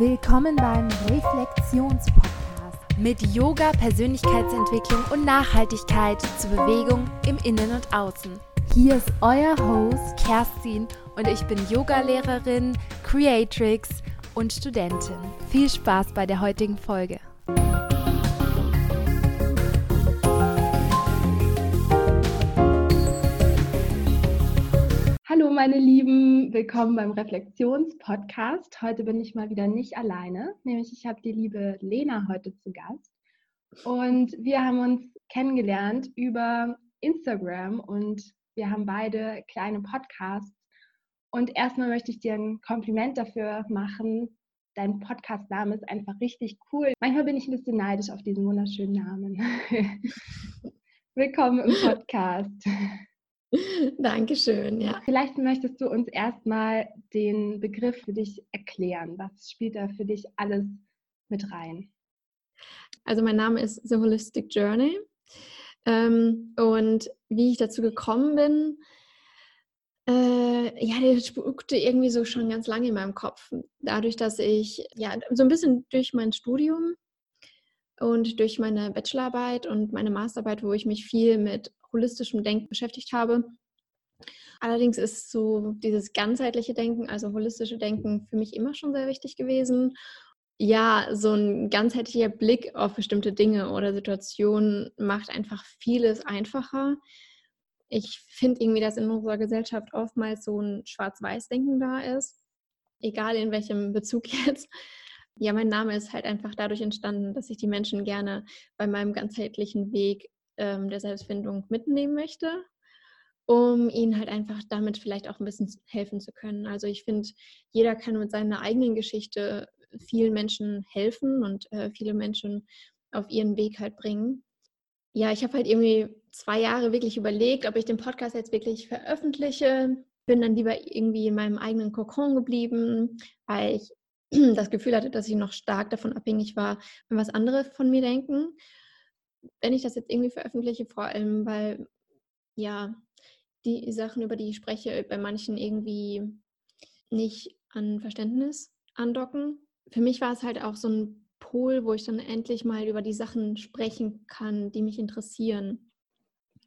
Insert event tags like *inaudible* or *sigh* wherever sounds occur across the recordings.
Willkommen beim Reflexionspodcast mit Yoga, Persönlichkeitsentwicklung und Nachhaltigkeit zur Bewegung im Innen und Außen. Hier ist euer Host Kerstin und ich bin Yogalehrerin, Creatrix und Studentin. Viel Spaß bei der heutigen Folge. Meine Lieben, willkommen beim Reflexionspodcast. Heute bin ich mal wieder nicht alleine, nämlich ich habe die liebe Lena heute zu Gast. Und wir haben uns kennengelernt über Instagram und wir haben beide kleine Podcasts. Und erstmal möchte ich dir ein Kompliment dafür machen. Dein Podcast-Name ist einfach richtig cool. Manchmal bin ich ein bisschen neidisch auf diesen wunderschönen Namen. *laughs* Willkommen im Podcast. *laughs* Dankeschön, ja. Vielleicht möchtest du uns erstmal den Begriff für dich erklären. Was spielt da für dich alles mit rein? Also mein Name ist The Holistic Journey. Ähm, und wie ich dazu gekommen bin, äh, ja, der spukte irgendwie so schon ganz lange in meinem Kopf. Dadurch, dass ich ja so ein bisschen durch mein Studium und durch meine Bachelorarbeit und meine Masterarbeit, wo ich mich viel mit holistischem Denken beschäftigt habe. Allerdings ist so dieses ganzheitliche Denken, also holistische Denken, für mich immer schon sehr wichtig gewesen. Ja, so ein ganzheitlicher Blick auf bestimmte Dinge oder Situationen macht einfach vieles einfacher. Ich finde irgendwie, dass in unserer Gesellschaft oftmals so ein Schwarz-Weiß-Denken da ist, egal in welchem Bezug jetzt. Ja, mein Name ist halt einfach dadurch entstanden, dass ich die Menschen gerne bei meinem ganzheitlichen Weg ähm, der Selbstfindung mitnehmen möchte, um ihnen halt einfach damit vielleicht auch ein bisschen helfen zu können. Also ich finde, jeder kann mit seiner eigenen Geschichte vielen Menschen helfen und äh, viele Menschen auf ihren Weg halt bringen. Ja, ich habe halt irgendwie zwei Jahre wirklich überlegt, ob ich den Podcast jetzt wirklich veröffentliche. Bin dann lieber irgendwie in meinem eigenen Kokon geblieben, weil ich *clears throat* das Gefühl hatte, dass ich noch stark davon abhängig war, was andere von mir denken wenn ich das jetzt irgendwie veröffentliche, vor allem, weil ja die Sachen, über die ich spreche, bei manchen irgendwie nicht an Verständnis andocken. Für mich war es halt auch so ein Pol, wo ich dann endlich mal über die Sachen sprechen kann, die mich interessieren.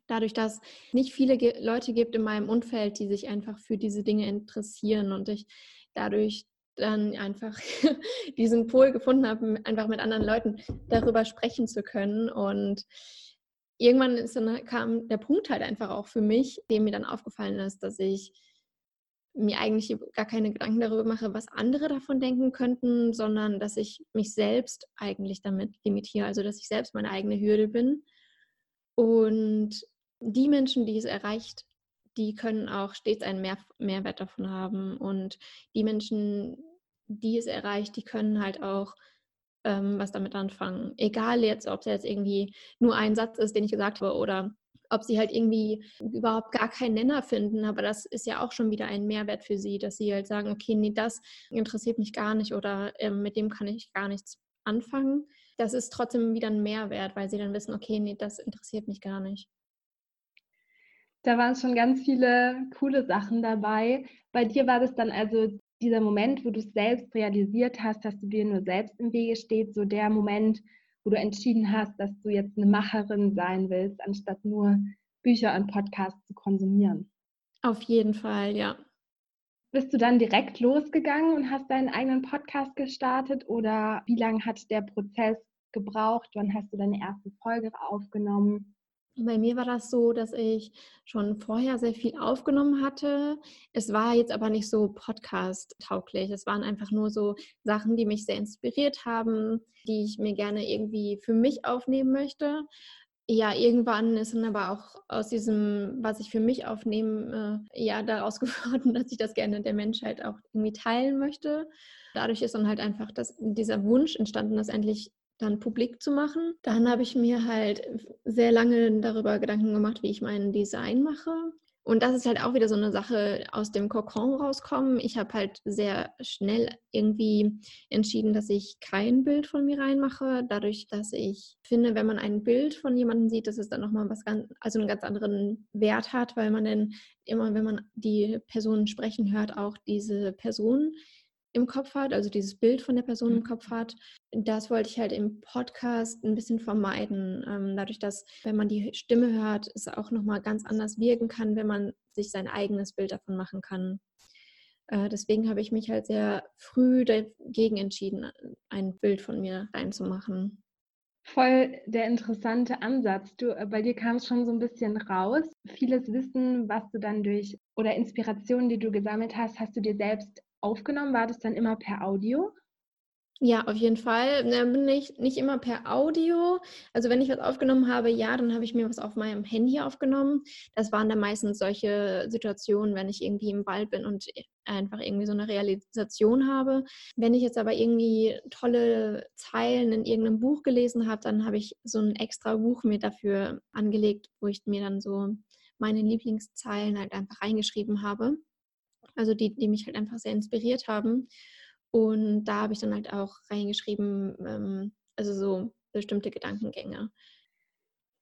Dadurch, dass nicht viele Leute gibt in meinem Umfeld, die sich einfach für diese Dinge interessieren und ich dadurch dann einfach *laughs* diesen Pol gefunden habe, einfach mit anderen Leuten darüber sprechen zu können. Und irgendwann dann, kam der Punkt halt einfach auch für mich, dem mir dann aufgefallen ist, dass ich mir eigentlich gar keine Gedanken darüber mache, was andere davon denken könnten, sondern dass ich mich selbst eigentlich damit limitiere, also dass ich selbst meine eigene Hürde bin. Und die Menschen, die es erreicht die können auch stets einen Mehr Mehrwert davon haben. Und die Menschen, die es erreicht, die können halt auch ähm, was damit anfangen. Egal jetzt, ob es jetzt irgendwie nur ein Satz ist, den ich gesagt habe, oder ob sie halt irgendwie überhaupt gar keinen Nenner finden. Aber das ist ja auch schon wieder ein Mehrwert für sie, dass sie halt sagen, okay, nee, das interessiert mich gar nicht oder ähm, mit dem kann ich gar nichts anfangen. Das ist trotzdem wieder ein Mehrwert, weil sie dann wissen, okay, nee, das interessiert mich gar nicht. Da waren schon ganz viele coole Sachen dabei. Bei dir war das dann also dieser Moment, wo du es selbst realisiert hast, dass du dir nur selbst im Wege steht, so der Moment, wo du entschieden hast, dass du jetzt eine Macherin sein willst, anstatt nur Bücher und Podcasts zu konsumieren. Auf jeden Fall, ja. Bist du dann direkt losgegangen und hast deinen eigenen Podcast gestartet oder wie lange hat der Prozess gebraucht? Wann hast du deine erste Folge aufgenommen? Bei mir war das so, dass ich schon vorher sehr viel aufgenommen hatte. Es war jetzt aber nicht so podcast-tauglich. Es waren einfach nur so Sachen, die mich sehr inspiriert haben, die ich mir gerne irgendwie für mich aufnehmen möchte. Ja, irgendwann ist dann aber auch aus diesem, was ich für mich aufnehme, äh, ja, daraus *laughs* geworden, dass ich das gerne der Menschheit auch irgendwie teilen möchte. Dadurch ist dann halt einfach das, dieser Wunsch entstanden, das endlich dann publik zu machen. Dann habe ich mir halt sehr lange darüber Gedanken gemacht, wie ich mein Design mache. Und das ist halt auch wieder so eine Sache aus dem Kokon rauskommen. Ich habe halt sehr schnell irgendwie entschieden, dass ich kein Bild von mir reinmache, dadurch, dass ich finde, wenn man ein Bild von jemandem sieht, dass es dann nochmal was ganz, also einen ganz anderen Wert hat, weil man dann immer, wenn man die Person sprechen hört, auch diese Person im Kopf hat, also dieses Bild von der Person im Mhm. Kopf hat. Das wollte ich halt im Podcast ein bisschen vermeiden. Ähm, dadurch, dass, wenn man die Stimme hört, es auch nochmal ganz anders wirken kann, wenn man sich sein eigenes Bild davon machen kann. Äh, deswegen habe ich mich halt sehr früh dagegen entschieden, ein Bild von mir reinzumachen. Voll der interessante Ansatz. Du, äh, bei dir kam es schon so ein bisschen raus. Vieles Wissen, was du dann durch oder Inspirationen, die du gesammelt hast, hast du dir selbst aufgenommen. War das dann immer per Audio? Ja, auf jeden Fall. Ne, bin ich nicht immer per Audio. Also wenn ich was aufgenommen habe, ja, dann habe ich mir was auf meinem Handy aufgenommen. Das waren dann meistens solche Situationen, wenn ich irgendwie im Wald bin und einfach irgendwie so eine Realisation habe. Wenn ich jetzt aber irgendwie tolle Zeilen in irgendeinem Buch gelesen habe, dann habe ich so ein extra Buch mir dafür angelegt, wo ich mir dann so meine Lieblingszeilen halt einfach reingeschrieben habe. Also die, die mich halt einfach sehr inspiriert haben. Und da habe ich dann halt auch reingeschrieben, ähm, also so bestimmte Gedankengänge.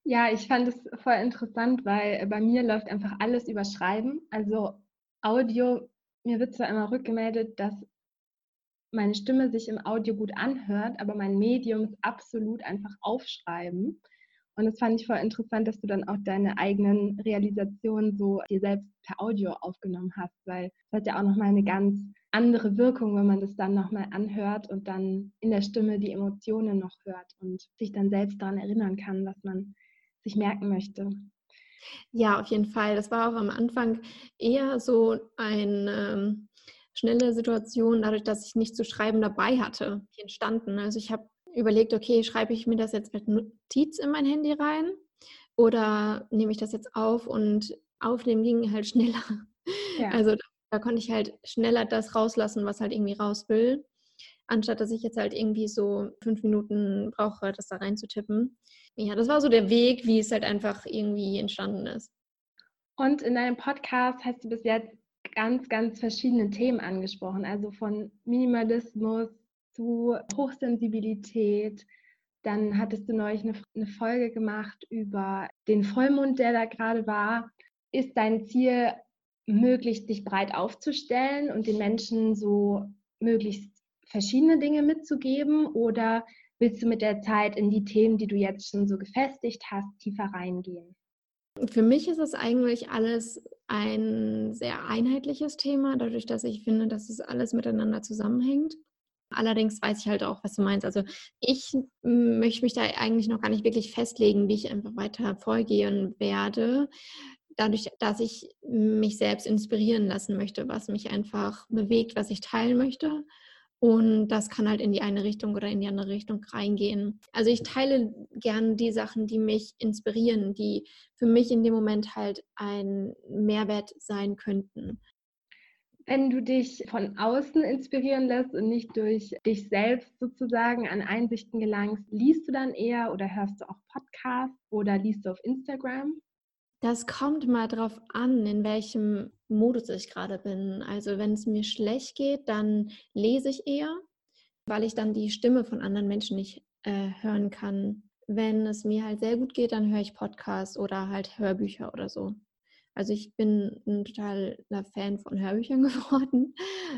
Ja, ich fand es voll interessant, weil bei mir läuft einfach alles über Schreiben. Also Audio, mir wird zwar immer rückgemeldet, dass meine Stimme sich im Audio gut anhört, aber mein Medium ist absolut einfach aufschreiben. Und das fand ich voll interessant, dass du dann auch deine eigenen Realisationen so dir selbst per Audio aufgenommen hast, weil das hat ja auch nochmal eine ganz andere Wirkung, wenn man das dann nochmal anhört und dann in der Stimme die Emotionen noch hört und sich dann selbst daran erinnern kann, was man sich merken möchte. Ja, auf jeden Fall. Das war auch am Anfang eher so eine ähm, schnelle Situation, dadurch, dass ich nicht zu schreiben dabei hatte, entstanden. Also ich habe überlegt, okay, schreibe ich mir das jetzt mit Notiz in mein Handy rein oder nehme ich das jetzt auf und aufnehmen ging halt *laughs* schneller. Ja. Also da, da konnte ich halt schneller das rauslassen, was halt irgendwie raus will, anstatt dass ich jetzt halt irgendwie so fünf Minuten brauche, das da reinzutippen. Ja, das war so der Weg, wie es halt einfach irgendwie entstanden ist. Und in deinem Podcast hast du bis jetzt ganz, ganz verschiedene Themen angesprochen, also von Minimalismus zu Hochsensibilität. Dann hattest du neulich eine, eine Folge gemacht über den Vollmond, der da gerade war. Ist dein Ziel, möglichst dich breit aufzustellen und den Menschen so möglichst verschiedene Dinge mitzugeben? Oder willst du mit der Zeit in die Themen, die du jetzt schon so gefestigt hast, tiefer reingehen? Für mich ist es eigentlich alles ein sehr einheitliches Thema, dadurch, dass ich finde, dass es alles miteinander zusammenhängt. Allerdings weiß ich halt auch, was du meinst. Also ich möchte mich da eigentlich noch gar nicht wirklich festlegen, wie ich einfach weiter vorgehen werde. Dadurch, dass ich mich selbst inspirieren lassen möchte, was mich einfach bewegt, was ich teilen möchte. Und das kann halt in die eine Richtung oder in die andere Richtung reingehen. Also ich teile gern die Sachen, die mich inspirieren, die für mich in dem Moment halt ein Mehrwert sein könnten. Wenn du dich von außen inspirieren lässt und nicht durch dich selbst sozusagen an Einsichten gelangst, liest du dann eher oder hörst du auch Podcasts oder liest du auf Instagram? Das kommt mal drauf an, in welchem Modus ich gerade bin. Also wenn es mir schlecht geht, dann lese ich eher, weil ich dann die Stimme von anderen Menschen nicht äh, hören kann. Wenn es mir halt sehr gut geht, dann höre ich Podcasts oder halt Hörbücher oder so. Also ich bin ein totaler Fan von Hörbüchern *laughs* geworden.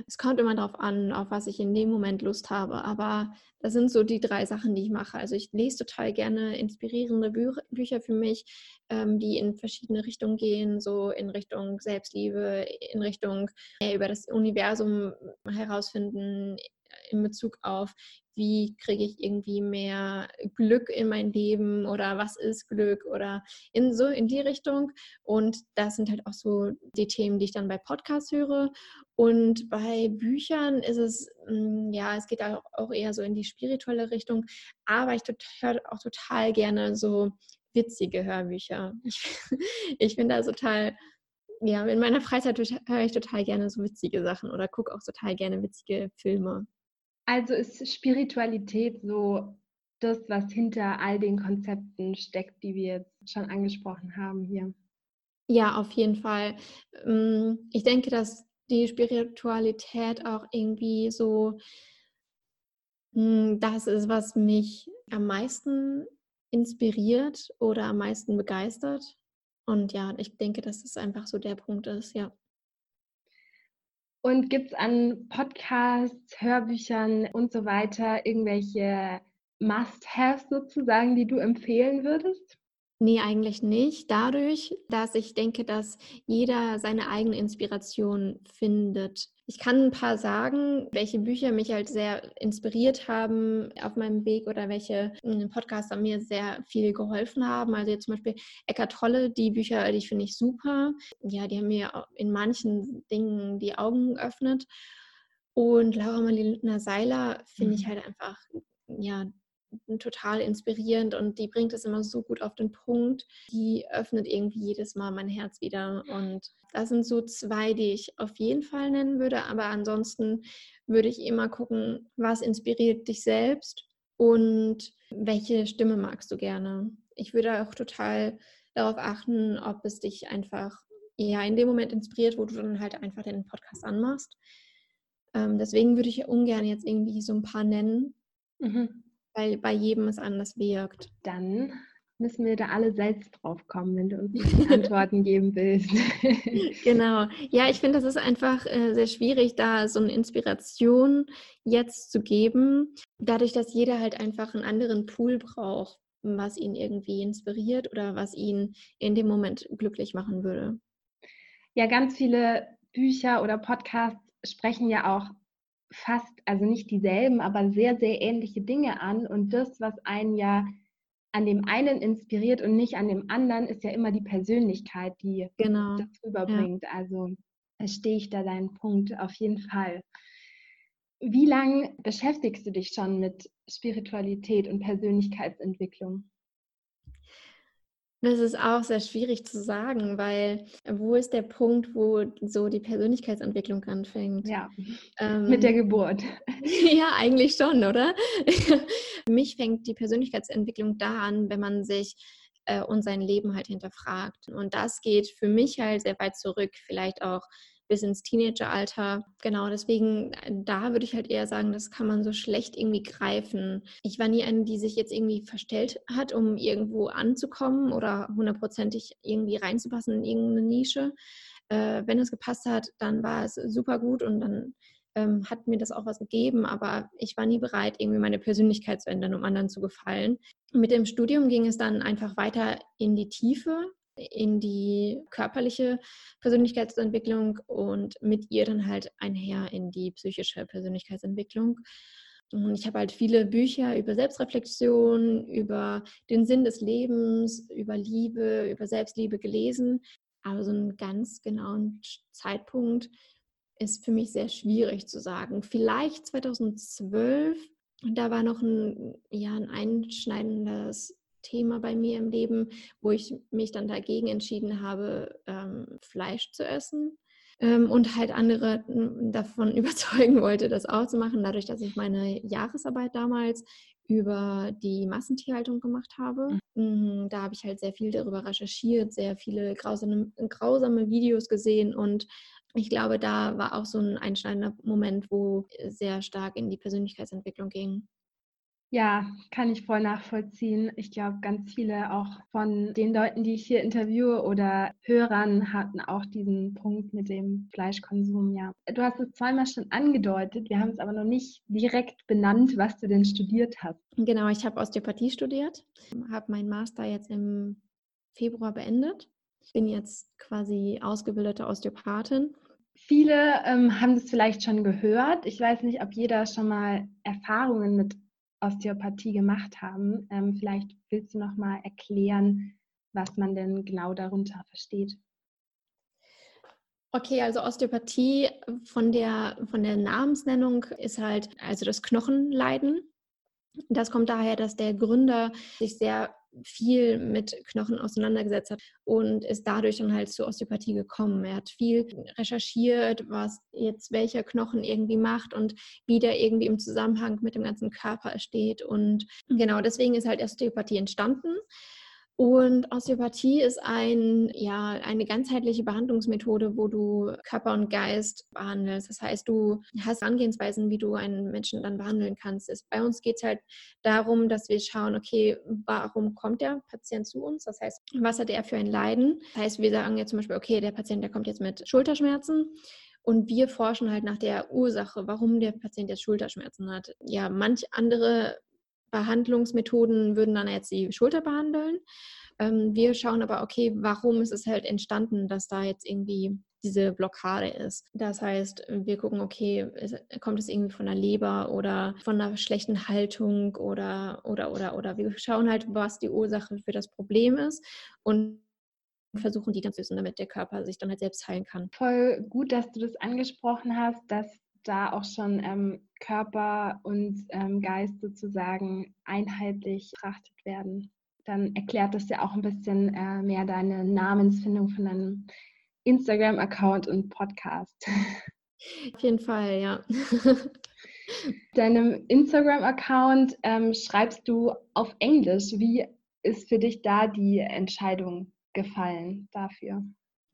Es kommt immer darauf an, auf was ich in dem Moment Lust habe. Aber das sind so die drei Sachen, die ich mache. Also ich lese total gerne inspirierende Bü Bücher für mich, ähm, die in verschiedene Richtungen gehen, so in Richtung Selbstliebe, in Richtung äh, über das Universum herausfinden, in Bezug auf, wie kriege ich irgendwie mehr Glück in mein Leben oder was ist Glück oder in so in die Richtung. Und das sind halt auch so die Themen, die ich dann bei Podcasts höre. Und bei Büchern ist es, mm, ja, es geht auch eher so in die spirituelle Richtung. Aber ich höre auch total gerne so witzige Hörbücher. *laughs* Ich, ich finde das total ja, in meiner Freizeit höre ich total gerne so witzige Sachen oder gucke auch total gerne witzige Filme. Also ist Spiritualität so das, was hinter all den Konzepten steckt, die wir jetzt schon angesprochen haben hier? Ja, auf jeden Fall. Ähm, ich denke, dass die Spiritualität auch irgendwie so hm, das ist, was mich am meisten inspiriert oder am meisten begeistert. Und ja, ich denke, dass das einfach so der Punkt ist, ja. Und gibt es an Podcasts, Hörbüchern und so weiter irgendwelche Must-Haves sozusagen, die du empfehlen würdest? Nee, eigentlich nicht. Dadurch, dass ich denke, dass jeder seine eigene Inspiration findet. Ich kann ein paar sagen, welche Bücher mich halt sehr inspiriert haben auf meinem Weg oder welche hm, Podcaster mir sehr viel geholfen haben. Also jetzt zum Beispiel Eckart Tolle, die Bücher, die finde ich super. Ja, die haben mir in manchen Dingen die Augen geöffnet. Und Laura Marlina Seiler finde ich mhm. halt einfach, ja, total inspirierend und die bringt es immer so gut auf den Punkt. Die öffnet irgendwie jedes Mal mein Herz wieder. Und das sind so zwei, die ich auf jeden Fall nennen würde. Aber ansonsten würde ich immer gucken, was inspiriert dich selbst und welche Stimme magst du gerne. Ich würde auch total darauf achten, ob es dich einfach ja in dem Moment inspiriert, wo du dann halt einfach den Podcast anmachst. Ähm, deswegen würde ich ungern jetzt irgendwie so ein paar nennen. Mhm weil bei jedem es anders wirkt. Dann müssen wir da alle selbst drauf kommen, wenn du uns *laughs* Antworten geben willst. *laughs* genau. Ja, ich finde, das ist einfach äh, sehr schwierig, da so eine Inspiration jetzt zu geben, dadurch, dass jeder halt einfach einen anderen Pool braucht, was ihn irgendwie inspiriert oder was ihn in dem Moment glücklich machen würde. Ja, ganz viele Bücher oder Podcasts sprechen ja auch fast, also nicht dieselben, aber sehr, sehr ähnliche Dinge an. Und das, was einen ja an dem einen inspiriert und nicht an dem anderen, ist ja immer die Persönlichkeit, die genau. das rüberbringt. Ja. Also verstehe ich da deinen Punkt auf jeden Fall. Wie lange beschäftigst du dich schon mit Spiritualität und Persönlichkeitsentwicklung? Das ist auch sehr schwierig zu sagen, weil wo ist der Punkt, wo so die Persönlichkeitsentwicklung anfängt? Ja, ähm, mit der Geburt. *laughs* ja, eigentlich schon, oder? Für *laughs* mich fängt die Persönlichkeitsentwicklung da an, wenn man sich äh, und sein Leben halt hinterfragt. Und das geht für mich halt sehr weit zurück, vielleicht auch bis ins Teenageralter. Genau, deswegen, äh, da würde ich halt eher sagen, das kann man so schlecht irgendwie greifen. Ich war nie eine, die sich jetzt irgendwie verstellt hat, um irgendwo anzukommen oder hundertprozentig irgendwie reinzupassen in irgendeine Nische. Äh, wenn es gepasst hat, dann war es super gut und dann ähm, hat mir das auch was gegeben, aber ich war nie bereit, irgendwie meine Persönlichkeit zu ändern, um anderen zu gefallen. Mit dem Studium ging es dann einfach weiter in die Tiefe in die körperliche Persönlichkeitsentwicklung und mit ihr dann halt einher in die psychische Persönlichkeitsentwicklung. Und ich habe halt viele Bücher über Selbstreflexion, über den Sinn des Lebens, über Liebe, über Selbstliebe gelesen. Aber so einen ganz genauen Zeitpunkt ist für mich sehr schwierig zu sagen. Vielleicht 2012, da war noch ein, ja, ein einschneidendes Thema bei mir im Leben, wo ich mich dann dagegen entschieden habe, ähm, Fleisch zu essen ähm, und halt andere davon *laughs* überzeugen wollte, das auch zu machen, dadurch, dass ich meine Jahresarbeit damals über die Massentierhaltung gemacht habe. Mhm. Da habe ich halt sehr viel darüber recherchiert, sehr viele grausame, grausame Videos gesehen und ich glaube, da war auch so ein einschneidender Moment, wo sehr stark in die Persönlichkeitsentwicklung ging. Ja, kann ich voll nachvollziehen. Ich glaube, ganz viele auch von den Leuten, die ich hier interviewe oder Hörern hatten auch diesen Punkt mit dem Fleischkonsum. Ja, du hast es zweimal schon angedeutet. Wir haben es aber noch nicht direkt benannt, was du denn studiert hast. Genau, ich habe Osteopathie studiert, habe meinen Master jetzt im Februar beendet. Bin jetzt quasi ausgebildete Osteopathin Viele ähm, haben es vielleicht schon gehört. Ich weiß nicht, ob jeder schon mal Erfahrungen mit Osteopathie gemacht haben. Ähm, vielleicht willst du noch mal erklären, was man denn genau darunter versteht. Okay, also Osteopathie von der, von der Namensnennung ist halt also das Knochenleiden. Das kommt daher, dass der Gründer sich sehr viel mit Knochen auseinandergesetzt hat und ist dadurch dann halt zur Osteopathie gekommen. Er hat viel recherchiert, was jetzt welcher Knochen irgendwie macht und wie der irgendwie im Zusammenhang mit dem ganzen Körper steht. Und genau deswegen ist halt Osteopathie entstanden. Und Osteopathie ist ein, ja, eine ganzheitliche Behandlungsmethode, wo du Körper und Geist behandelst. Das heißt, du hast Angehensweisen, wie du einen Menschen dann behandeln kannst. Bei uns geht es halt darum, dass wir schauen, okay, warum kommt der Patient zu uns? Das heißt, was hat er für ein Leiden? Das heißt, wir sagen jetzt zum Beispiel, okay, der Patient, der kommt jetzt mit Schulterschmerzen. Und wir forschen halt nach der Ursache, warum der Patient jetzt Schulterschmerzen hat. Ja, manch andere Behandlungsmethoden würden dann jetzt die Schulter behandeln. Ähm, wir schauen aber, okay, warum ist es halt entstanden, dass da jetzt irgendwie diese Blockade ist. Das heißt, wir gucken, okay, kommt es irgendwie von der Leber oder von einer schlechten Haltung oder, oder, oder, oder. Wir schauen halt, was die Ursache für das Problem ist und versuchen, die dann zu lösen, damit der Körper sich dann halt selbst heilen kann. Voll gut, dass du das angesprochen hast, dass da auch schon ähm, Körper und ähm, Geist sozusagen einheitlich betrachtet werden. Dann erklärt das ja auch ein bisschen äh, mehr deine Namensfindung von deinem Instagram-Account und Podcast. *laughs* Auf jeden Fall, ja. *laughs* Deinem Instagram-Account ähm, schreibst du auf Englisch. Wie ist für dich da die Entscheidung gefallen dafür?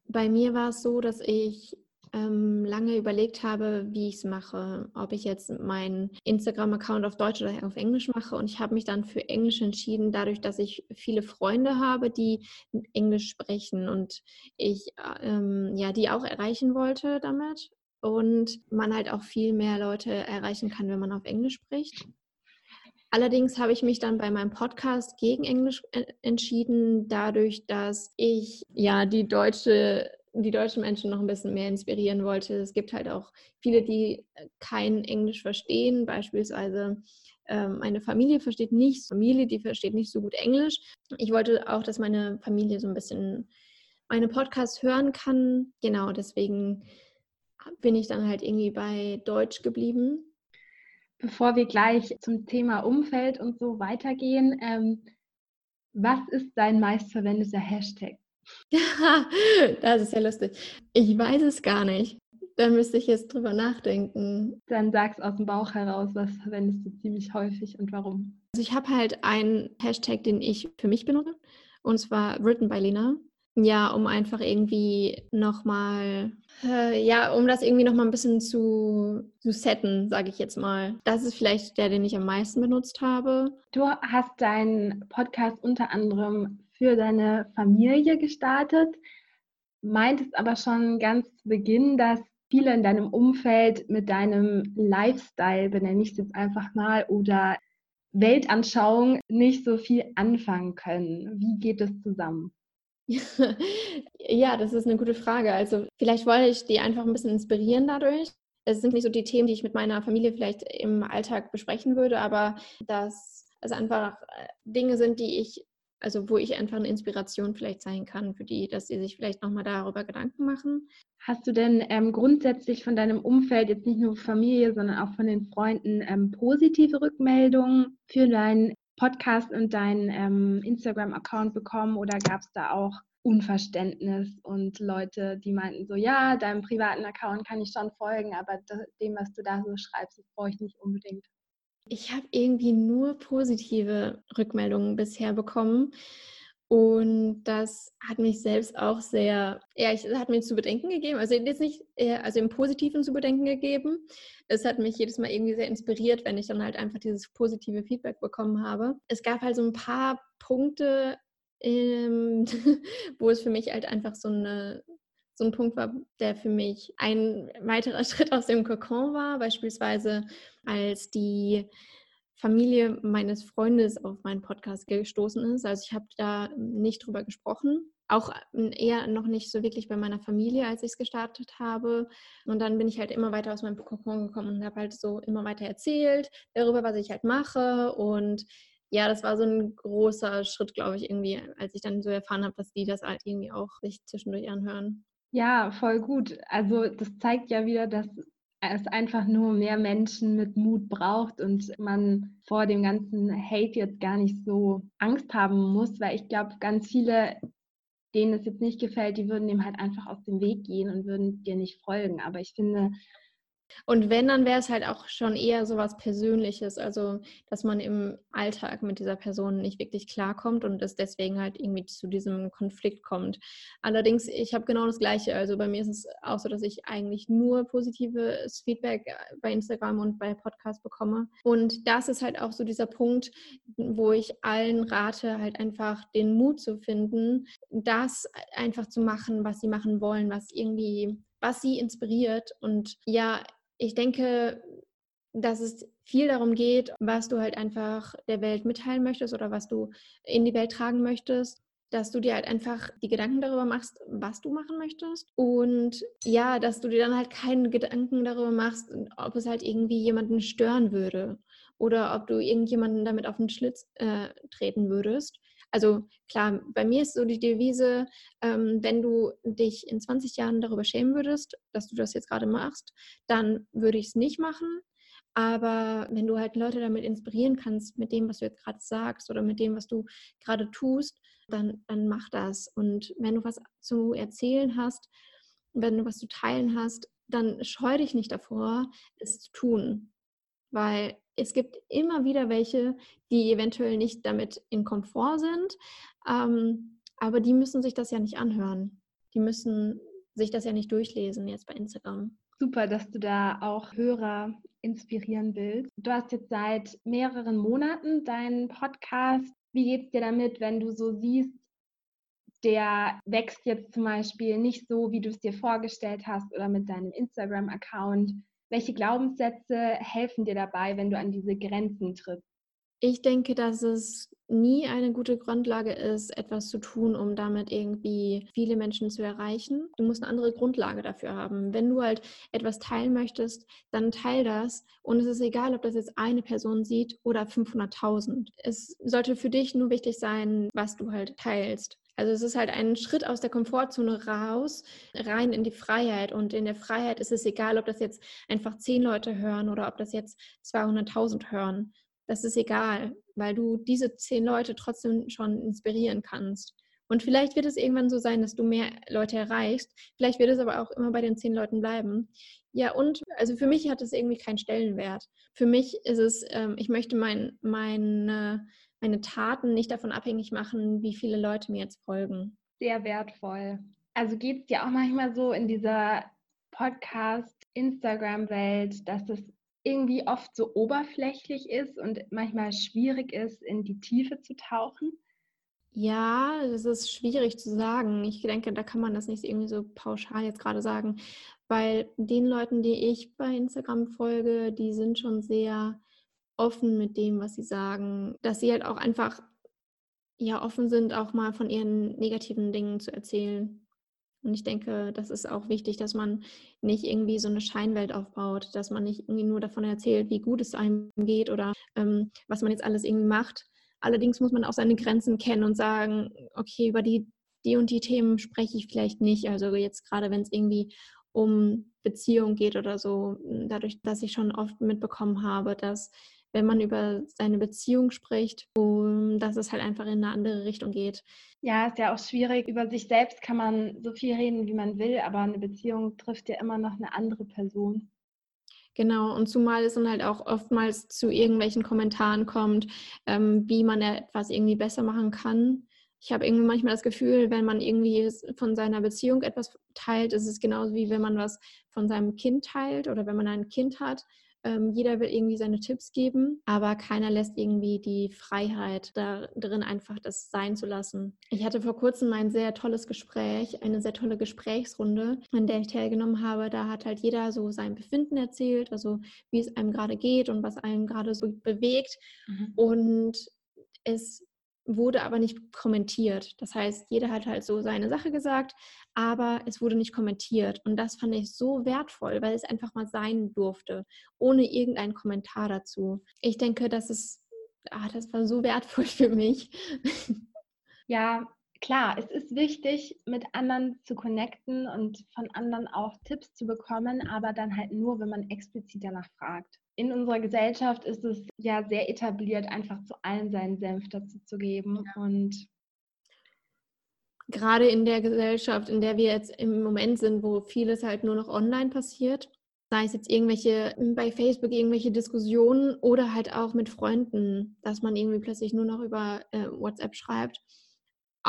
Bei mir war es so, dass ich ähm, lange überlegt habe, wie ich es mache, ob ich jetzt meinen Instagram-Account auf Deutsch oder auf Englisch mache. Und ich habe mich dann für Englisch entschieden, dadurch, dass ich viele Freunde habe, die Englisch sprechen und ich ähm, ja die auch erreichen wollte damit. Und man halt auch viel mehr Leute erreichen kann, wenn man auf Englisch spricht. Allerdings habe ich mich dann bei meinem Podcast gegen Englisch äh, entschieden, dadurch, dass ich ja die deutsche die deutschen Menschen noch ein bisschen mehr inspirieren wollte. Es gibt halt auch viele, die äh, kein Englisch verstehen, beispielsweise ähm, meine Familie versteht nicht, Familie, die versteht nicht so gut Englisch. Ich wollte auch, dass meine Familie so ein bisschen meine Podcasts hören kann. Genau, deswegen bin ich dann halt irgendwie bei Deutsch geblieben. Bevor wir gleich zum Thema Umfeld und so weitergehen, ähm, was ist dein meistverwendeter Hashtag? *laughs* das ist ja lustig. Ich weiß es gar nicht. Da müsste ich jetzt drüber nachdenken. Dann sag's aus dem Bauch heraus, was verwendest du ziemlich häufig und warum? Also ich habe halt einen Hashtag, den ich für mich benutze, und zwar Written by Lena. Ja, um einfach irgendwie nochmal, äh, ja, um das irgendwie nochmal ein bisschen zu, zu setten, sage ich jetzt mal. Das ist vielleicht der, den ich am meisten benutzt habe. Du hast deinen Podcast unter anderem für deine Familie gestartet, meintest aber schon ganz zu Beginn, dass viele in deinem Umfeld mit deinem Lifestyle, benenne ich es jetzt einfach mal, oder Weltanschauung nicht so viel anfangen können. Wie geht es zusammen? *laughs* ja, das ist eine gute Frage. Also vielleicht wollte ich die einfach ein bisschen inspirieren dadurch. Es sind nicht so die Themen, die ich mit meiner Familie vielleicht im Alltag besprechen würde, aber dass es einfach äh, Dinge sind, die ich also wo ich einfach eine Inspiration vielleicht sein kann für die, dass sie sich vielleicht nochmal darüber Gedanken machen. Hast du denn ähm, grundsätzlich von deinem Umfeld, jetzt nicht nur Familie, sondern auch von den Freunden, ähm, positive Rückmeldungen für deinen Podcast und deinen ähm, Instagram-Account bekommen oder gab es da auch Unverständnis und Leute, die meinten so, ja, deinem privaten Account kann ich schon folgen, aber dem, was du da so schreibst, brauche ich nicht unbedingt. Ich habe irgendwie nur positive Rückmeldungen bisher bekommen. Und das hat mich selbst auch sehr, ja, es hat mir zu bedenken gegeben. Also jetzt nicht, also im Positiven zu bedenken gegeben. Es hat mich jedes Mal irgendwie sehr inspiriert, wenn ich dann halt einfach dieses positive Feedback bekommen habe. Es gab halt so ein paar Punkte, ähm, *laughs* wo es für mich halt einfach so eine so ein Punkt war, der für mich ein weiterer *laughs* Schritt aus dem Kokon war, beispielsweise als die Familie meines Freundes auf meinen Podcast gestoßen ist. Also ich habe da nicht drüber gesprochen, auch eher noch nicht so wirklich bei meiner Familie, als ich es gestartet habe. Und dann bin ich halt immer weiter aus meinem Kokon gekommen und habe halt so immer weiter erzählt darüber, was ich halt mache. Und ja, das war so ein großer Schritt, glaube ich, irgendwie, als ich dann so erfahren habe, dass die das halt irgendwie auch sich zwischendurch anhören. Ja, voll gut. Also das zeigt ja wieder, dass es einfach nur mehr Menschen mit Mut braucht und man vor dem ganzen Hate jetzt gar nicht so Angst haben muss, weil ich glaube, ganz viele, denen es jetzt nicht gefällt, die würden dem halt einfach aus dem Weg gehen und würden dir nicht folgen. Aber ich finde, Und wenn, dann wäre es halt auch schon eher so was Persönliches, also dass man im Alltag mit dieser Person nicht wirklich klarkommt und es deswegen halt irgendwie zu diesem Konflikt kommt. Allerdings, ich habe genau das Gleiche. Also bei mir ist es auch so, dass ich eigentlich nur positives Feedback äh, bei Instagram und bei Podcasts bekomme. Und das ist halt auch so dieser Punkt, wo ich allen rate, halt einfach den Mut zu finden, das einfach zu machen, was sie machen wollen, was irgendwie was sie inspiriert. Und ja, ich denke, dass es viel darum geht, was du halt einfach der Welt mitteilen möchtest oder was du in die Welt tragen möchtest dass du dir halt einfach die Gedanken darüber machst, was du machen möchtest. Und ja, dass du dir dann halt keine Gedanken darüber machst, ob es halt irgendwie jemanden stören würde oder ob du irgendjemanden damit auf den Schlitz äh, treten würdest. Also klar, bei mir ist so die Devise, ähm, wenn du dich in 20 Jahren darüber schämen würdest, dass du das jetzt gerade machst, dann würde ich es nicht machen. Aber wenn du halt Leute damit inspirieren kannst, mit dem, was du jetzt gerade sagst oder mit dem, was du gerade tust, dann, dann mach das. Und wenn du was zu erzählen hast, wenn du was zu teilen hast, dann scheu dich nicht davor, es zu tun. Weil es gibt immer wieder welche, die eventuell nicht damit in Komfort sind, ähm, aber die müssen sich das ja nicht anhören. Die müssen sich das ja nicht durchlesen jetzt bei Instagram. Super, dass du da auch Hörer inspirieren willst. Du hast jetzt seit mehreren Monaten deinen Podcast. Wie geht es dir damit, wenn du so siehst, der wächst jetzt zum Beispiel nicht so, wie du es dir vorgestellt hast oder mit deinem Instagram-Account? Welche Glaubenssätze helfen dir dabei, wenn du an diese Grenzen trittst? Ich denke, dass es nie eine gute Grundlage ist, etwas zu tun, um damit irgendwie viele Menschen zu erreichen. Du musst eine andere Grundlage dafür haben. Wenn du halt etwas teilen möchtest, dann teil das. Und es ist egal, ob das jetzt eine Person sieht oder 500.000. Es sollte für dich nur wichtig sein, was du halt teilst. Also es ist halt ein Schritt aus der Komfortzone raus, rein in die Freiheit. Und in der Freiheit ist es egal, ob das jetzt einfach zehn Leute hören oder ob das jetzt 200.000 hören. Das ist egal, weil du diese zehn Leute trotzdem schon inspirieren kannst. Und vielleicht wird es irgendwann so sein, dass du mehr Leute erreichst. Vielleicht wird es aber auch immer bei den zehn Leuten bleiben. Ja, und also für mich hat es irgendwie keinen Stellenwert. Für mich ist es, ähm, ich möchte mein, meine meine Taten nicht davon abhängig machen, wie viele Leute mir jetzt folgen. Sehr wertvoll. Also geht es dir auch manchmal so in dieser Podcast-Instagram-Welt, dass es irgendwie oft so oberflächlich ist und manchmal schwierig ist, in die Tiefe zu tauchen? Ja, das ist schwierig zu sagen. Ich denke, da kann man das nicht irgendwie so pauschal jetzt gerade sagen, weil den Leuten, die ich bei Instagram folge, die sind schon sehr offen mit dem, was sie sagen, dass sie halt auch einfach ja offen sind, auch mal von ihren negativen Dingen zu erzählen. Und ich denke, das ist auch wichtig, dass man nicht irgendwie so eine Scheinwelt aufbaut, dass man nicht irgendwie nur davon erzählt, wie gut es einem geht oder ähm, was man jetzt alles irgendwie macht. Allerdings muss man auch seine Grenzen kennen und sagen, okay, über die, die und die Themen spreche ich vielleicht nicht. Also jetzt gerade, wenn es irgendwie um Beziehung geht oder so, dadurch, dass ich schon oft mitbekommen habe, dass wenn man über seine Beziehung spricht, um, dass es halt einfach in eine andere Richtung geht. Ja, ist ja auch schwierig. Über sich selbst kann man so viel reden, wie man will, aber eine Beziehung trifft ja immer noch eine andere Person. Genau, und zumal es dann halt auch oftmals zu irgendwelchen Kommentaren kommt, ähm, wie man etwas irgendwie besser machen kann. Ich habe irgendwie manchmal das Gefühl, wenn man irgendwie von seiner Beziehung etwas teilt, ist es genauso wie wenn man was von seinem Kind teilt oder wenn man ein Kind hat ähm, jeder will irgendwie seine Tipps geben, aber keiner lässt irgendwie die Freiheit da drin, einfach das sein zu lassen. Ich hatte vor kurzem ein sehr tolles Gespräch, eine sehr tolle Gesprächsrunde, an der ich teilgenommen habe. Da hat halt jeder so sein Befinden erzählt, also wie es einem gerade geht und was einen gerade so bewegt. Mhm. Und es wurde aber nicht kommentiert. Das heißt, jeder hat halt so seine Sache gesagt, aber es wurde nicht kommentiert. Und das fand ich so wertvoll, weil es einfach mal sein durfte, ohne irgendeinen Kommentar dazu. Ich denke, das ist, ah, das war so wertvoll *laughs* für mich. Ja, klar, es ist wichtig, mit anderen zu connecten und von anderen auch Tipps zu bekommen, aber dann halt nur, wenn man explizit danach fragt in unserer Gesellschaft ist es ja sehr etabliert, einfach zu allen seinen Senf dazu zu geben. Ja. Und gerade in der Gesellschaft, in der wir jetzt im Moment sind, wo vieles halt nur noch online passiert, sei es jetzt irgendwelche bei Facebook irgendwelche Diskussionen oder halt auch mit Freunden, dass man irgendwie plötzlich nur noch über äh, WhatsApp schreibt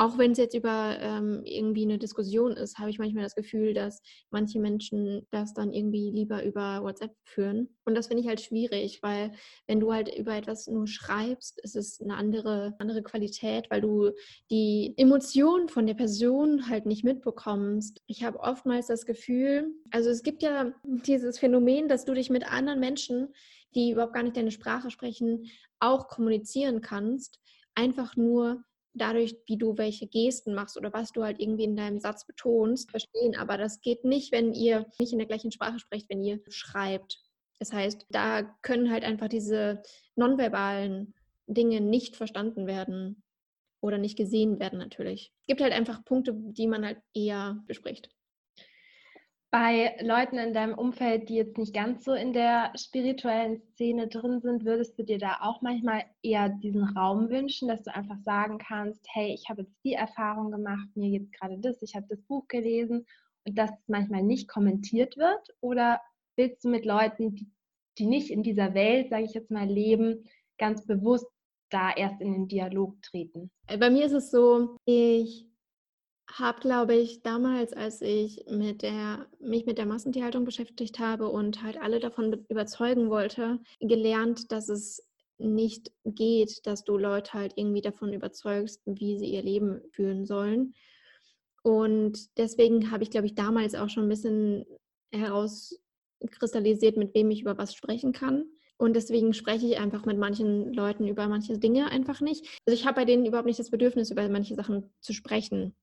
auch wenn es jetzt über ähm, irgendwie eine Diskussion ist, habe ich manchmal das Gefühl, dass manche Menschen das dann irgendwie lieber über WhatsApp führen. Und das finde ich halt schwierig, weil wenn du halt über etwas nur schreibst, ist es eine andere, andere Qualität, weil du die Emotionen von der Person halt nicht mitbekommst. Ich habe oftmals das Gefühl, also es gibt ja dieses Phänomen, dass du dich mit anderen Menschen, die überhaupt gar nicht deine Sprache sprechen, auch kommunizieren kannst, einfach nur dadurch, wie du welche Gesten machst oder was du halt irgendwie in deinem Satz betonst, verstehen. Aber das geht nicht, wenn ihr nicht in der gleichen Sprache sprecht, wenn ihr schreibt. Das heißt, da können halt einfach diese nonverbalen Dinge nicht verstanden werden oder nicht gesehen werden natürlich. Es gibt halt einfach Punkte, die man halt eher bespricht bei Leuten in deinem Umfeld, die jetzt nicht ganz so in der spirituellen Szene drin sind, würdest du dir da auch manchmal eher diesen Raum wünschen, dass du einfach sagen kannst, hey, ich habe jetzt die Erfahrung gemacht, mir geht gerade das, ich habe das Buch gelesen und dass es manchmal nicht kommentiert wird? Oder willst du mit Leuten, die, die nicht in dieser Welt, sage ich jetzt mal, leben, ganz bewusst da erst in den Dialog treten? Bei mir ist es so, ich habe, glaube ich, damals, als ich mit der, mich mit der Massentierhaltung beschäftigt habe und halt alle davon überzeugen wollte, gelernt, dass es nicht geht, dass du Leute halt irgendwie davon überzeugst, wie sie ihr Leben führen sollen. Und deswegen habe ich, glaube ich, damals auch schon ein bisschen herauskristallisiert, mit wem ich über was sprechen kann. Und deswegen spreche ich einfach mit manchen Leuten über manche Dinge einfach nicht. Also ich habe bei denen überhaupt nicht das Bedürfnis, über manche Sachen zu sprechen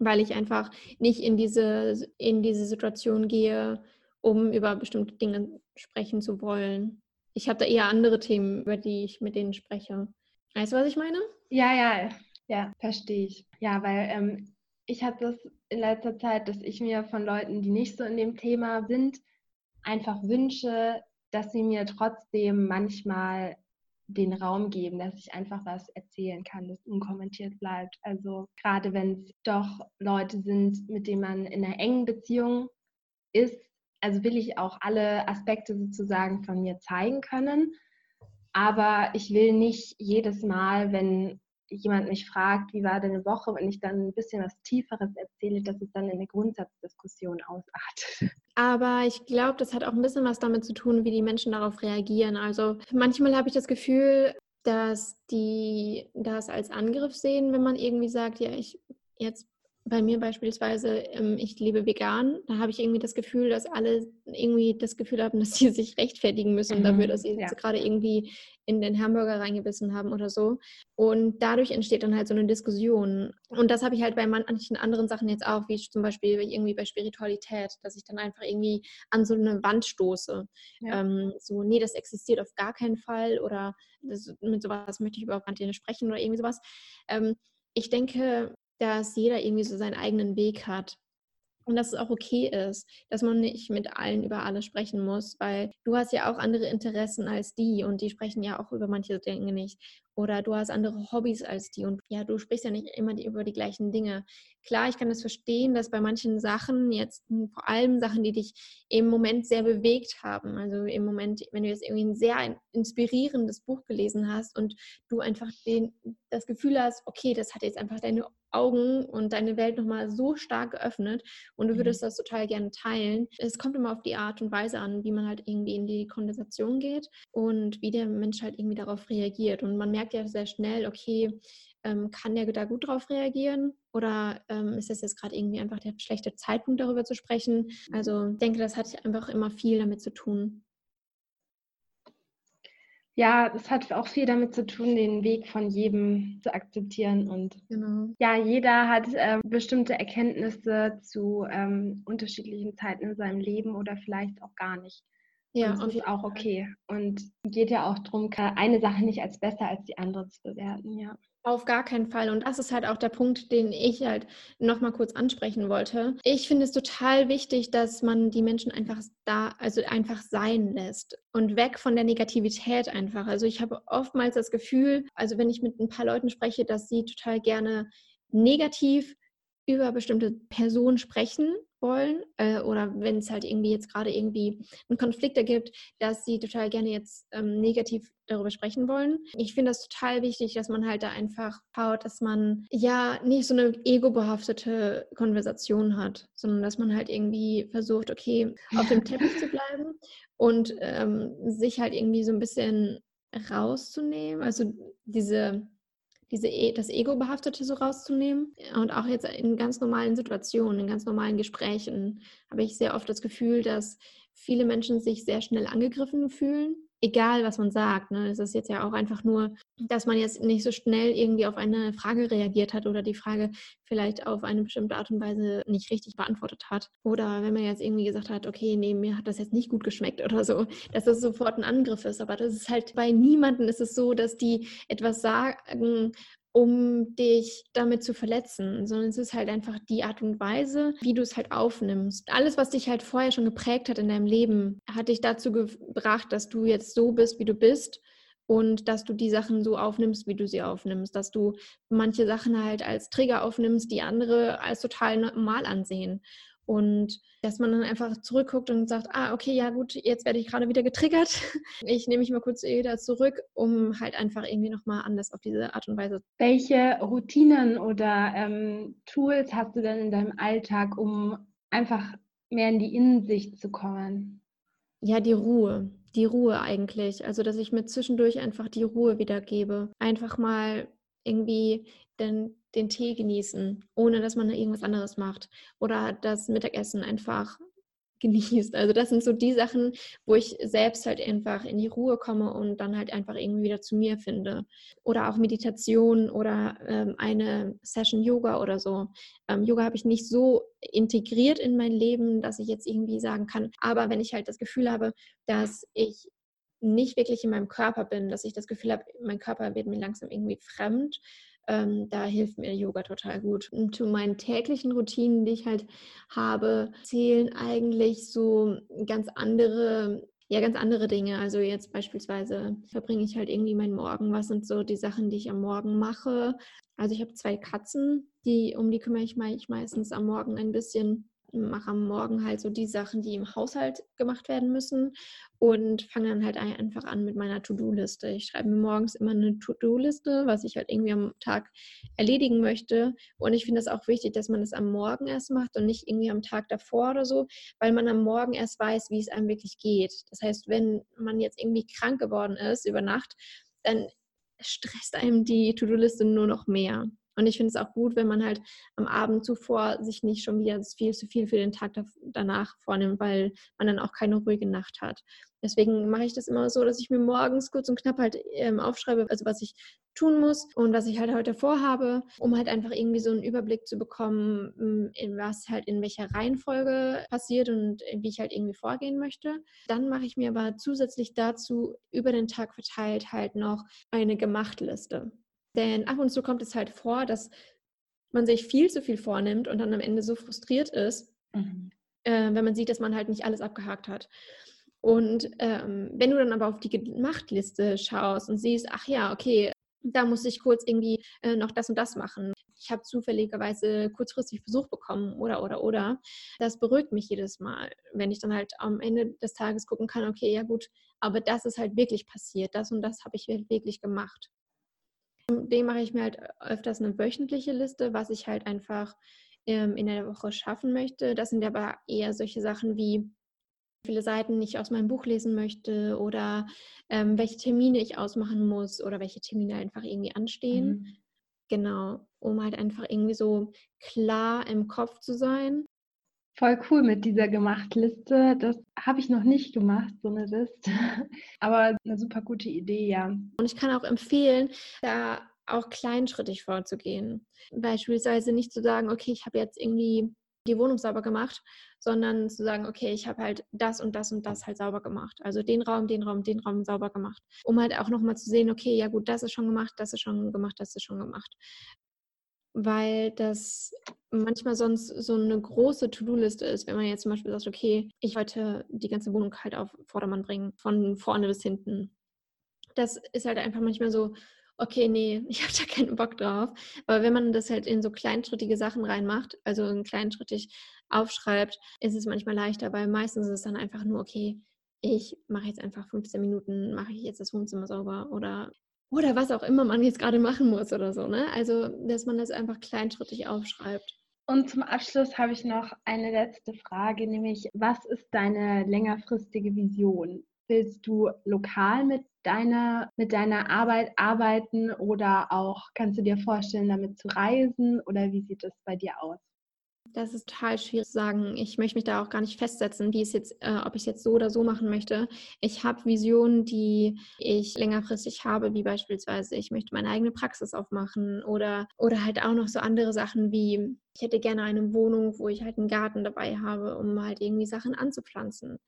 weil ich einfach nicht in diese, in diese Situation gehe, um über bestimmte Dinge sprechen zu wollen. Ich habe da eher andere Themen, über die ich mit denen spreche. Weißt du, was ich meine? Ja, ja, ja, verstehe ich. Ja, weil ähm, ich habe das in letzter Zeit, dass ich mir von Leuten, die nicht so in dem Thema sind, einfach wünsche, dass sie mir trotzdem manchmal den Raum geben, dass ich einfach was erzählen kann, das unkommentiert bleibt. Also gerade wenn es doch Leute sind, mit denen man in einer engen Beziehung ist, also will ich auch alle Aspekte sozusagen von mir zeigen können. Aber ich will nicht jedes Mal, wenn jemand mich fragt, wie war deine Woche, wenn ich dann ein bisschen was Tieferes erzähle, dass es dann in eine Grundsatzdiskussion ausartet. *laughs* Aber ich glaube, das hat auch ein bisschen was damit zu tun, wie die Menschen darauf reagieren. Also manchmal habe ich das Gefühl, dass die das als Angriff sehen, wenn man irgendwie sagt, ja, ich jetzt bei mir beispielsweise, ähm, ich lebe vegan, da habe ich irgendwie das Gefühl, dass alle irgendwie das Gefühl haben, *laughs* dass sie sich rechtfertigen müssen mhm, dafür, dass sie ja. gerade irgendwie in den Hamburger reingebissen haben oder so. Und dadurch entsteht dann halt so eine Diskussion. Und das habe ich halt bei manchen anderen Sachen jetzt auch, wie zum Beispiel irgendwie bei Spiritualität, dass ich dann einfach irgendwie an so eine Wand stoße. Ja. Ähm, so, nee, das existiert auf gar keinen Fall oder das, mit sowas möchte ich überhaupt nicht sprechen oder irgendwie sowas. Ähm, ich denke, dass jeder irgendwie so seinen eigenen Weg hat. Und dass es auch okay ist, dass man nicht mit allen über alles sprechen muss, weil du hast ja auch andere Interessen als die und die sprechen ja auch über manche Dinge nicht. Oder du hast andere Hobbys als die und ja, du sprichst ja nicht immer die, über die gleichen Dinge. Klar, ich kann das verstehen, dass bei manchen Sachen, jetzt vor allem Sachen, die dich im Moment sehr bewegt haben, also im Moment, wenn du jetzt irgendwie ein sehr inspirierendes Buch gelesen hast und du einfach den, das Gefühl hast, okay, das hat jetzt einfach deine Augen und deine Welt nochmal so stark geöffnet und du mhm. würdest das total gerne teilen. Es kommt immer auf die Art und Weise an, wie man halt irgendwie in die Konversation geht und wie der Mensch halt irgendwie darauf reagiert. Und man merkt ja sehr schnell, okay, ähm, kann der da gut drauf reagieren oder ähm, ist das jetzt gerade irgendwie einfach der schlechte Zeitpunkt, darüber zu sprechen? Also ich denke, das hat einfach immer viel damit zu tun ja, es hat auch viel damit zu tun, den Weg von jedem zu akzeptieren. Und genau. ja, jeder hat äh, bestimmte Erkenntnisse zu ähm, unterschiedlichen Zeiten in seinem Leben oder vielleicht auch gar nicht. Ja, und das ist auch okay. Und geht ja auch darum, eine Sache nicht als besser als die andere zu bewerten, ja. Auf gar keinen Fall. Und das ist halt auch der Punkt, den ich halt nochmal kurz ansprechen wollte. Ich finde es total wichtig, dass man die Menschen einfach da, also einfach sein lässt und weg von der Negativität einfach. Also ich habe oftmals das Gefühl, also wenn ich mit ein paar Leuten spreche, dass sie total gerne negativ über bestimmte Personen sprechen wollen äh, oder wenn es halt irgendwie jetzt gerade irgendwie einen Konflikt ergibt, dass sie total gerne jetzt ähm, negativ darüber sprechen wollen. Ich finde das total wichtig, dass man halt da einfach schaut, dass man ja nicht so eine ego-behaftete Konversation hat, sondern dass man halt irgendwie versucht, okay, auf dem Teppich zu *laughs* bleiben und ähm, sich halt irgendwie so ein bisschen rauszunehmen, also diese diese e das Ego-Behaftete so rauszunehmen. Und auch jetzt in ganz normalen Situationen, in ganz normalen Gesprächen habe ich sehr oft das Gefühl, dass viele Menschen sich sehr schnell angegriffen fühlen egal was man sagt. Ne? Es ist jetzt ja auch einfach nur, dass man jetzt nicht so schnell irgendwie auf eine Frage reagiert hat oder die Frage vielleicht auf eine bestimmte Art und Weise nicht richtig beantwortet hat. Oder wenn man jetzt irgendwie gesagt hat, okay, nee, mir hat das jetzt nicht gut geschmeckt oder so, dass das sofort ein Angriff ist. Aber das ist halt bei niemandem ist es so, dass die etwas sagen um dich damit zu verletzen, sondern es ist halt einfach die Art und Weise, wie du es halt aufnimmst. Alles, was dich halt vorher schon geprägt hat in deinem Leben, hat dich dazu gebracht, dass du jetzt so bist, wie du bist und dass du die Sachen so aufnimmst, wie du sie aufnimmst, dass du manche Sachen halt als Trigger aufnimmst, die andere als total normal ansehen. Und dass man dann einfach zurückguckt und sagt, ah, okay, ja gut, jetzt werde ich gerade wieder getriggert. *laughs* Ich nehme mich mal kurz wieder zurück, um halt einfach irgendwie nochmal anders auf diese Art und Weise. Welche Routinen oder ähm, Tools hast du denn in deinem Alltag, um einfach mehr in die Innensicht zu kommen? Ja, die Ruhe. Die Ruhe eigentlich. Also, dass ich mir zwischendurch einfach die Ruhe wiedergebe. Einfach mal irgendwie den, den Tee genießen, ohne dass man irgendwas anderes macht. Oder das Mittagessen einfach *laughs* genießt. Also das sind so die Sachen, wo ich selbst halt einfach in die Ruhe komme und dann halt einfach irgendwie wieder zu mir finde. Oder auch Meditation oder ähm, eine Session Yoga oder so. Ähm, Yoga habe ich nicht so integriert in mein Leben, dass ich jetzt irgendwie sagen kann, aber wenn ich halt das Gefühl habe, dass ich nicht wirklich in meinem Körper bin, dass ich das Gefühl habe, mein Körper wird mir langsam irgendwie fremd, ähm, da hilft mir Yoga total gut. Und zu meinen täglichen Routinen, die ich halt habe, zählen eigentlich so ganz andere ja, ganz andere Dinge. Also jetzt beispielsweise verbringe ich halt irgendwie meinen Morgen. Was sind so die Sachen, die ich am Morgen mache? Also ich habe zwei Katzen, die, um die kümmere ich mich meistens am Morgen ein bisschen mache am Morgen halt so die Sachen, die im Haushalt gemacht werden müssen und fange dann halt einfach an mit meiner To-Do-Liste. Ich schreibe mir morgens immer eine To-Do-Liste, was ich halt irgendwie am Tag erledigen möchte. Und ich finde es auch wichtig, dass man das am Morgen erst macht und nicht irgendwie am Tag davor oder so, weil man am Morgen erst weiß, wie es einem wirklich geht. Das heißt, wenn man jetzt irgendwie krank geworden ist über Nacht, dann stresst einem die To-Do-Liste nur noch mehr. Und ich finde es auch gut, wenn man halt am Abend zuvor sich nicht schon wieder viel zu viel für den Tag danach vornimmt, weil man dann auch keine ruhige Nacht hat. Deswegen mache ich das immer so, dass ich mir morgens kurz und knapp halt ähm, aufschreibe, also was ich tun muss und was ich halt heute vorhabe, um halt einfach irgendwie so einen Überblick zu bekommen, hm, in was halt in welcher Reihenfolge passiert und wie ich halt irgendwie vorgehen möchte. Dann mache ich mir aber zusätzlich dazu über den Tag verteilt halt noch eine Gemachtliste. Denn ab und zu kommt es halt vor, dass man sich viel zu viel vornimmt und dann am Ende so frustriert ist, mhm. äh, wenn man sieht, dass man halt nicht alles abgehakt hat. Und ähm, wenn du dann aber auf die Gemachtliste schaust und siehst, ach ja, okay, da muss ich kurz irgendwie äh, noch das und das machen. Ich habe zufälligerweise kurzfristig Besuch bekommen oder oder oder. Das beruhigt mich jedes Mal, wenn ich dann halt am Ende des Tages gucken kann, okay, ja gut, aber das ist halt wirklich passiert, das und das habe ich wirklich gemacht. Dem mache ich mir halt öfters eine wöchentliche Liste, was ich halt einfach ähm, in der Woche schaffen möchte. Das sind aber eher solche Sachen wie viele Seiten ich aus meinem Buch lesen möchte oder ähm, welche Termine ich ausmachen muss oder welche Termine einfach irgendwie anstehen. Mhm. Genau, um halt einfach irgendwie so klar im Kopf zu sein. Voll cool mit dieser Gemachtliste. Das habe ich noch nicht gemacht, so eine Liste. *laughs* Aber eine super gute Idee, ja. Und ich kann auch empfehlen, da auch kleinschrittig vorzugehen. Beispielsweise nicht zu sagen, okay, ich habe jetzt irgendwie die Wohnung sauber gemacht, sondern zu sagen, okay, ich habe halt das und das und das halt sauber gemacht. Also den Raum, den Raum, den Raum sauber gemacht. Um halt auch nochmal zu sehen, okay, ja gut, das ist schon gemacht, das ist schon gemacht, das ist schon gemacht weil das manchmal sonst so eine große To-Do-Liste ist, wenn man jetzt zum Beispiel sagt, okay, ich wollte die ganze Wohnung halt auf Vordermann bringen, von vorne bis hinten. Das ist halt einfach manchmal so, okay, nee, *laughs* ich habe da keinen Bock drauf. Aber wenn man das halt in so kleinschrittige Sachen reinmacht, also in kleinschrittig aufschreibt, ist es manchmal leichter, weil meistens ist es dann einfach nur, okay, ich mache jetzt einfach 15 Minuten, mache ich jetzt das Wohnzimmer sauber oder oder was auch immer man jetzt gerade machen muss oder so, ne? Also, dass man das einfach kleinschrittig aufschreibt. Und zum Abschluss habe ich noch eine letzte Frage, nämlich was ist deine längerfristige Vision? Willst du lokal mit deiner, mit deiner Arbeit arbeiten oder auch kannst du dir vorstellen, damit zu reisen oder wie sieht es bei dir aus? Das ist total schwierig zu sagen. Ich möchte mich da auch gar nicht festsetzen, wie es jetzt, äh, ob ich es jetzt so oder so machen möchte. Ich habe Visionen, die ich längerfristig habe, wie beispielsweise, ich möchte meine eigene Praxis aufmachen oder, oder halt auch noch so andere Sachen wie, ich hätte gerne eine Wohnung, wo ich halt einen Garten dabei habe, um halt irgendwie Sachen anzupflanzen.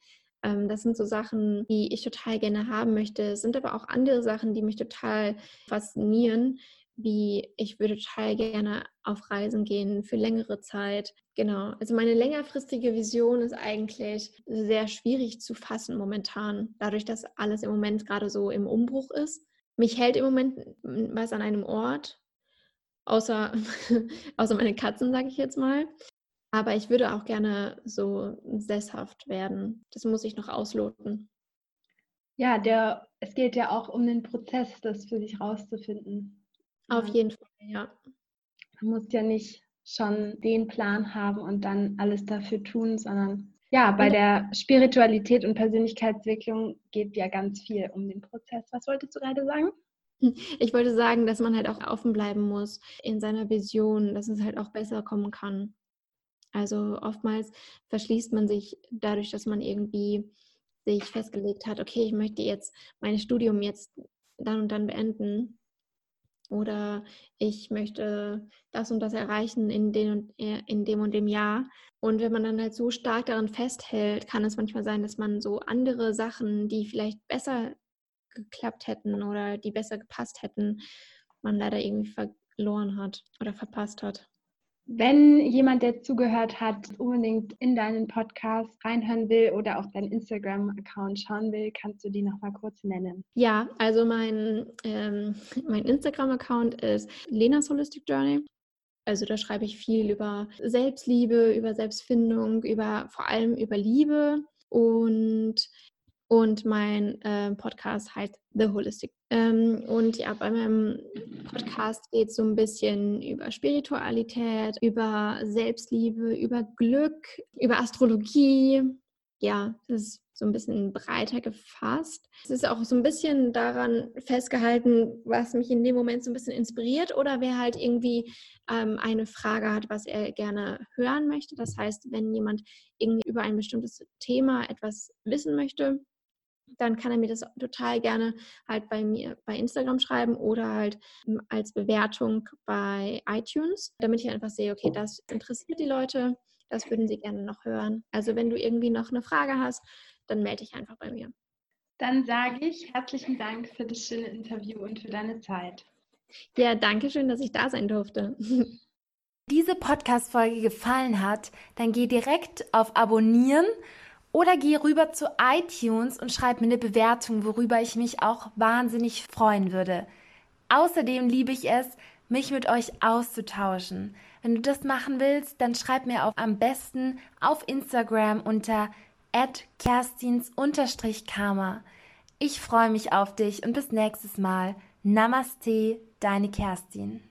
Ähm, das sind so Sachen, die ich total gerne haben möchte. Es sind aber auch andere Sachen, die mich total faszinieren, wie ich würde total gerne auf Reisen gehen für längere Zeit. Genau. Also meine längerfristige Vision ist eigentlich sehr schwierig zu fassen momentan, dadurch, dass alles im Moment gerade so im Umbruch ist. Mich hält im Moment was an einem Ort, außer, *laughs* außer meine Katzen, sage ich jetzt mal. Aber ich würde auch gerne so sesshaft werden. Das muss ich noch ausloten. Ja, der, es geht ja auch um den Prozess, das für sich rauszufinden. Auf jeden Fall, ja. Man muss ja nicht schon den Plan haben und dann alles dafür tun, sondern ja, bei der Spiritualität und Persönlichkeitsentwicklung geht ja ganz viel um den Prozess. Was wolltest du gerade sagen? Ich wollte sagen, dass man halt auch offen bleiben muss in seiner Vision, dass es halt auch besser kommen kann. Also oftmals verschließt man sich dadurch, dass man irgendwie sich festgelegt hat, okay, ich möchte jetzt mein Studium jetzt dann und dann beenden oder ich möchte das und das erreichen in, den und, äh, in dem und dem Jahr. Und wenn man dann halt so stark daran festhält, kann es manchmal sein, dass man so andere Sachen, die vielleicht besser geklappt hätten oder die besser gepasst hätten, man leider irgendwie verloren hat oder verpasst hat. Wenn jemand, der zugehört hat, unbedingt in deinen Podcast reinhören will oder auf deinen Instagram-Account schauen will, kannst du die nochmal kurz nennen. Ja, also mein, ähm, mein Instagram-Account ist Lena's Holistic Journey. Also da schreibe ich viel über Selbstliebe, über Selbstfindung, über vor allem über Liebe und und mein äh, Podcast heißt The Holistic. Ähm, und ja, bei meinem Podcast geht es so ein bisschen über Spiritualität, über Selbstliebe, über Glück, über Astrologie. Ja, das ist so ein bisschen breiter gefasst. Es ist auch so ein bisschen daran festgehalten, was mich in dem Moment so ein bisschen inspiriert oder wer halt irgendwie ähm, eine Frage hat, was er gerne hören möchte. Das heißt, wenn jemand irgendwie über ein bestimmtes Thema etwas wissen möchte, dann kann er mir das total gerne halt bei mir bei Instagram schreiben oder halt hm, als Bewertung bei iTunes, damit ich einfach sehe, okay, das interessiert die Leute, das würden sie gerne noch hören. Also wenn du irgendwie noch eine Frage hast, dann melde dich einfach bei mir. Dann sage ich herzlichen Dank für das schöne Interview und für deine Zeit. Ja, danke schön, dass ich da sein durfte. *laughs* Diese Podcast-Folge gefallen hat, dann geh direkt auf Abonnieren oder geh rüber zu iTunes und schreib mir eine Bewertung, worüber ich mich auch wahnsinnig freuen würde. Außerdem liebe ich es, mich mit euch auszutauschen. Wenn du das machen willst, dann schreib mir auch am besten auf Instagram unter kerstins-karma. Ich freue mich auf dich und bis nächstes Mal. Namaste, deine Kerstin.